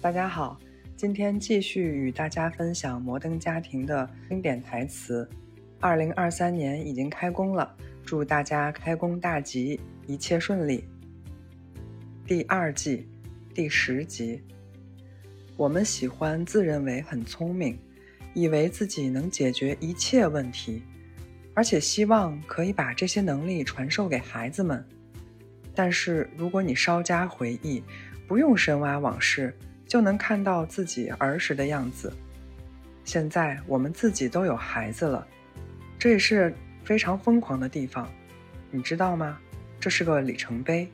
大家好，今天继续与大家分享《摩登家庭》的经典台词。二零二三年已经开工了，祝大家开工大吉，一切顺利。第二季第十集，我们喜欢自认为很聪明，以为自己能解决一切问题，而且希望可以把这些能力传授给孩子们。但是如果你稍加回忆，不用深挖往事，就能看到自己儿时的样子。现在我们自己都有孩子了，这也是非常疯狂的地方，你知道吗？这是个里程碑。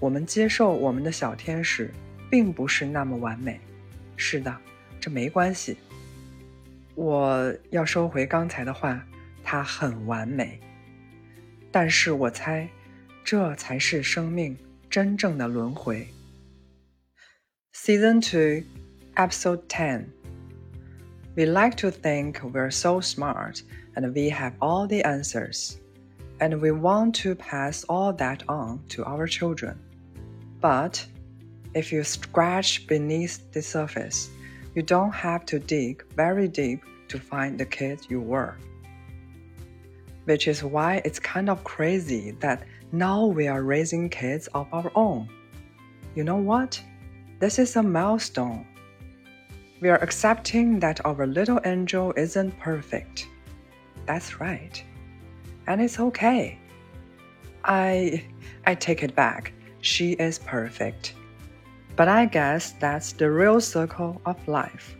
我们接受我们的小天使并不是那么完美。是的，这没关系。我要收回刚才的话，它很完美。但是我猜，这才是生命真正的轮回。Season 2, Episode 10. We like to think we're so smart and we have all the answers, and we want to pass all that on to our children. But if you scratch beneath the surface, you don't have to dig very deep to find the kid you were. Which is why it's kind of crazy that now we are raising kids of our own. You know what? This is a milestone. We are accepting that our little angel isn't perfect. That's right. And it's okay. I I take it back. She is perfect. But I guess that's the real circle of life.